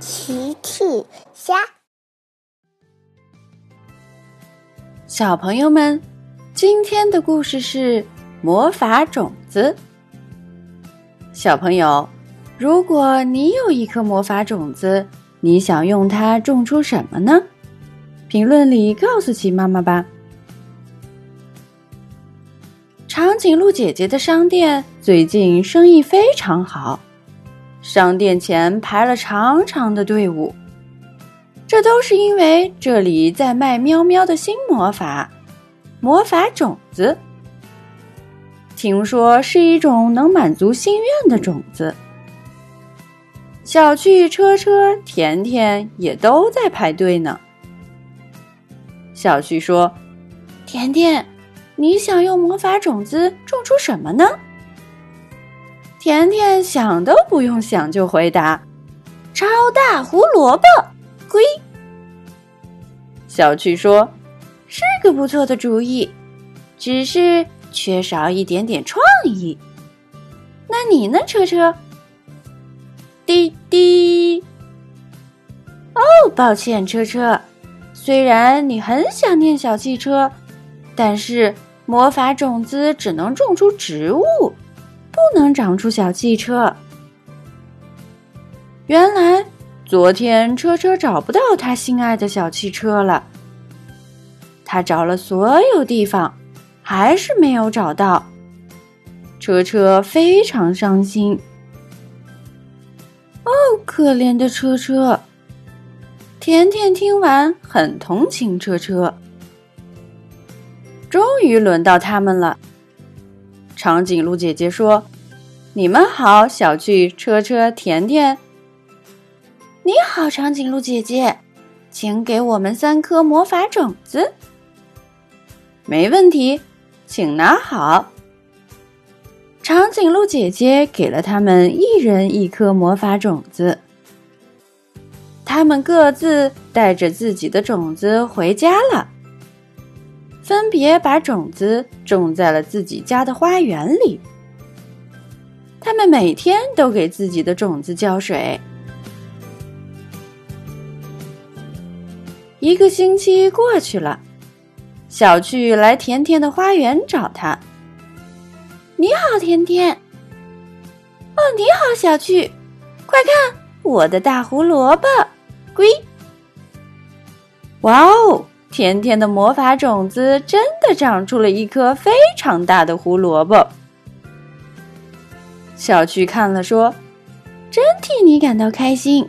奇趣虾，小朋友们，今天的故事是魔法种子。小朋友，如果你有一颗魔法种子，你想用它种出什么呢？评论里告诉奇妈妈吧。长颈鹿姐姐的商店最近生意非常好。商店前排了长长的队伍，这都是因为这里在卖喵喵的新魔法——魔法种子。听说是一种能满足心愿的种子。小趣、车车、甜甜也都在排队呢。小趣说：“甜甜，你想用魔法种子种出什么呢？”甜甜想都不用想就回答：“超大胡萝卜，龟。”小趣说：“是个不错的主意，只是缺少一点点创意。”那你呢，车车？滴滴。哦，抱歉，车车。虽然你很想念小汽车，但是魔法种子只能种出植物。不能长出小汽车。原来昨天车车找不到他心爱的小汽车了。他找了所有地方，还是没有找到。车车非常伤心。哦，可怜的车车！甜甜听完很同情车车。终于轮到他们了。长颈鹿姐姐说：“你们好，小趣、车车、甜甜。你好，长颈鹿姐姐，请给我们三颗魔法种子。没问题，请拿好。”长颈鹿姐姐给了他们一人一颗魔法种子。他们各自带着自己的种子回家了。分别把种子种在了自己家的花园里。他们每天都给自己的种子浇水。一个星期过去了，小趣来甜甜的花园找他。你好，甜甜。哦，你好，小趣。快看，我的大胡萝卜，龟。哇哦！甜甜的魔法种子真的长出了一颗非常大的胡萝卜。小趣看了说：“真替你感到开心。”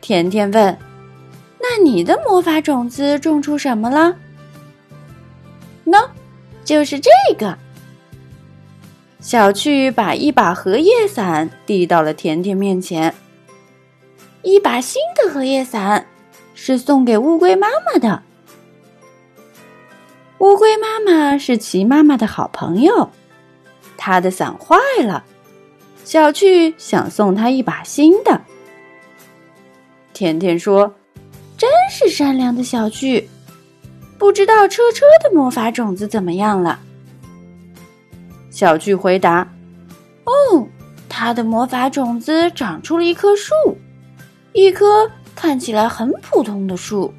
甜甜问：“那你的魔法种子种出什么了？”“喏，就是这个。”小趣把一把荷叶伞递到了甜甜面前，一把新的荷叶伞。是送给乌龟妈妈的。乌龟妈妈是齐妈妈的好朋友，她的伞坏了，小趣想送她一把新的。甜甜说：“真是善良的小趣，不知道车车的魔法种子怎么样了？”小趣回答：“哦，他的魔法种子长出了一棵树，一棵。”看起来很普通的树，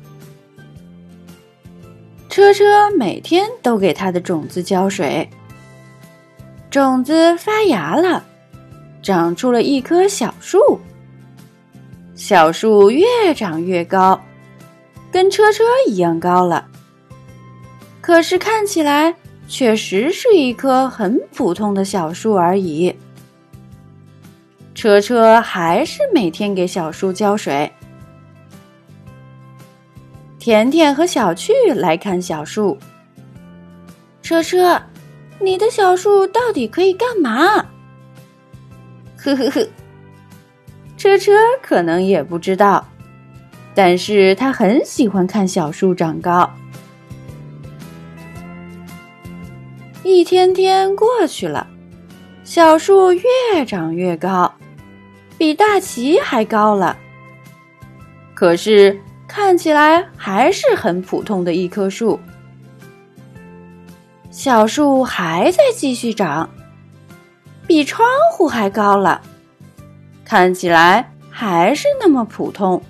车车每天都给它的种子浇水，种子发芽了，长出了一棵小树。小树越长越高，跟车车一样高了。可是看起来确实是一棵很普通的小树而已。车车还是每天给小树浇水。甜甜和小趣来看小树。车车，你的小树到底可以干嘛？呵呵呵，车车可能也不知道，但是他很喜欢看小树长高。一天天过去了，小树越长越高，比大旗还高了。可是。看起来还是很普通的一棵树，小树还在继续长，比窗户还高了，看起来还是那么普通。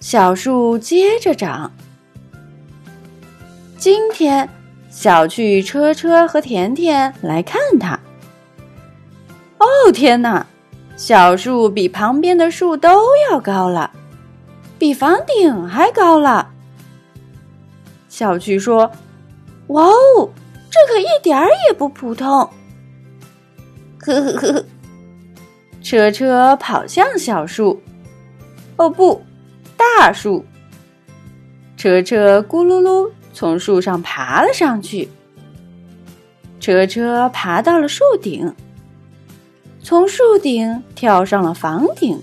小树接着长。今天，小趣、车车和甜甜来看它。哦，天哪！小树比旁边的树都要高了，比房顶还高了。小趣说：“哇哦，这可一点儿也不普通。”呵呵呵呵。车车跑向小树。哦不，大树。车车咕噜噜从树上爬了上去。车车爬到了树顶。从树顶跳上了房顶，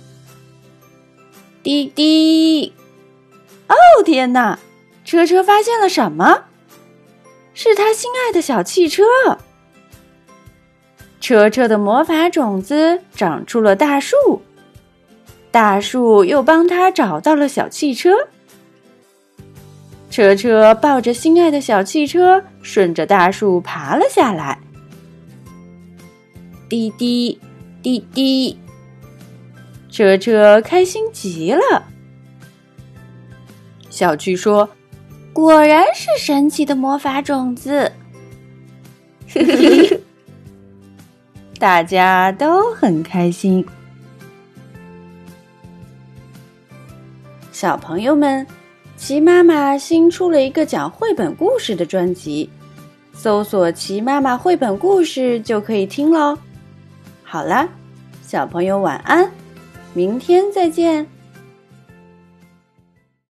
滴滴！哦天哪！车车发现了什么？是他心爱的小汽车。车车的魔法种子长出了大树，大树又帮他找到了小汽车。车车抱着心爱的小汽车，顺着大树爬了下来。滴滴。滴滴，车车开心极了。小趣说：“果然是神奇的魔法种子。”大家都很开心。小朋友们，齐妈妈新出了一个讲绘本故事的专辑，搜索“齐妈妈绘本故事”就可以听喽。好啦，小朋友晚安，明天再见。